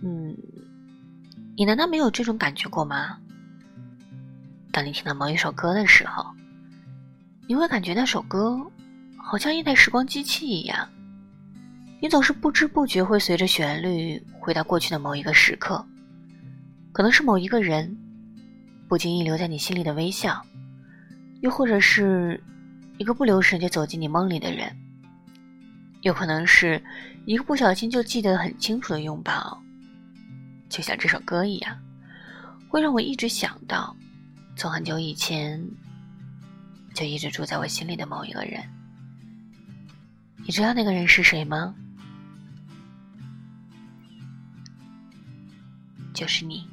嗯，你难道没有这种感觉过吗？当你听到某一首歌的时候，你会感觉那首歌好像一台时光机器一样，你总是不知不觉会随着旋律回到过去的某一个时刻，可能是某一个人不经意留在你心里的微笑，又或者是一个不留神就走进你梦里的人，有可能是一个不小心就记得很清楚的拥抱，就像这首歌一样，会让我一直想到。从很久以前就一直住在我心里的某一个人，你知道那个人是谁吗？就是你。